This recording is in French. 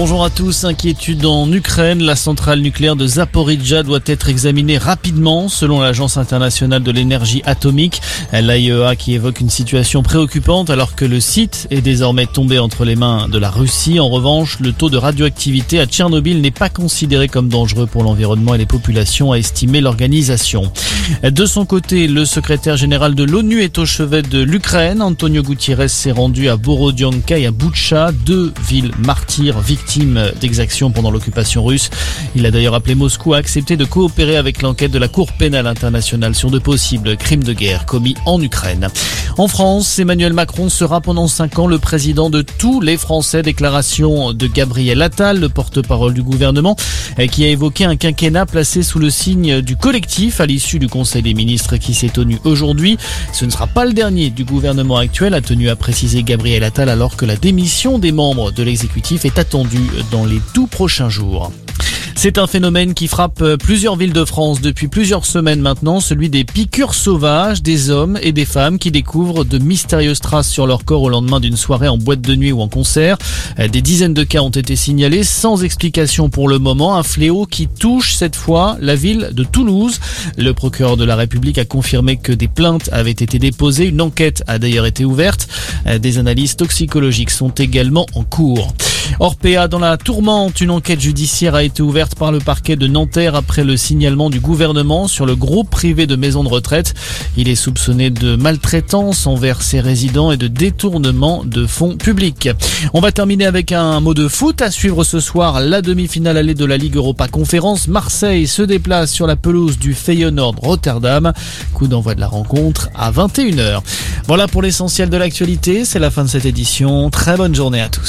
Bonjour à tous. Inquiétude en Ukraine. La centrale nucléaire de Zaporizhzhia doit être examinée rapidement selon l'Agence internationale de l'énergie atomique. L'AIEA qui évoque une situation préoccupante alors que le site est désormais tombé entre les mains de la Russie. En revanche, le taux de radioactivité à Tchernobyl n'est pas considéré comme dangereux pour l'environnement et les populations, a estimé l'organisation. De son côté, le secrétaire général de l'ONU est au chevet de l'Ukraine. Antonio Gutiérrez s'est rendu à Borodianka et à Boucha, deux villes martyrs victimes d'exactions pendant l'occupation russe. Il a d'ailleurs appelé Moscou à accepter de coopérer avec l'enquête de la Cour pénale internationale sur de possibles crimes de guerre commis en Ukraine. En France, Emmanuel Macron sera pendant cinq ans le président de tous les Français. Déclaration de Gabriel Attal, le porte-parole du gouvernement, qui a évoqué un quinquennat placé sous le signe du collectif à l'issue du Conseil des ministres qui s'est tenu aujourd'hui. Ce ne sera pas le dernier du gouvernement actuel, a tenu à préciser Gabriel Attal alors que la démission des membres de l'exécutif est attendue dans les tout prochains jours. C'est un phénomène qui frappe plusieurs villes de France depuis plusieurs semaines maintenant, celui des piqûres sauvages des hommes et des femmes qui découvrent de mystérieuses traces sur leur corps au lendemain d'une soirée en boîte de nuit ou en concert. Des dizaines de cas ont été signalés sans explication pour le moment, un fléau qui touche cette fois la ville de Toulouse. Le procureur de la République a confirmé que des plaintes avaient été déposées, une enquête a d'ailleurs été ouverte. Des analyses toxicologiques sont également en cours. Orpea dans la tourmente, une enquête judiciaire a été ouverte par le parquet de Nanterre après le signalement du gouvernement sur le groupe privé de maisons de retraite. Il est soupçonné de maltraitance envers ses résidents et de détournement de fonds publics. On va terminer avec un mot de foot à suivre ce soir la demi-finale allée de la Ligue Europa Conférence. Marseille se déplace sur la pelouse du Feyenoord Rotterdam. Coup d'envoi de la rencontre à 21h. Voilà pour l'essentiel de l'actualité. C'est la fin de cette édition. Très bonne journée à tous.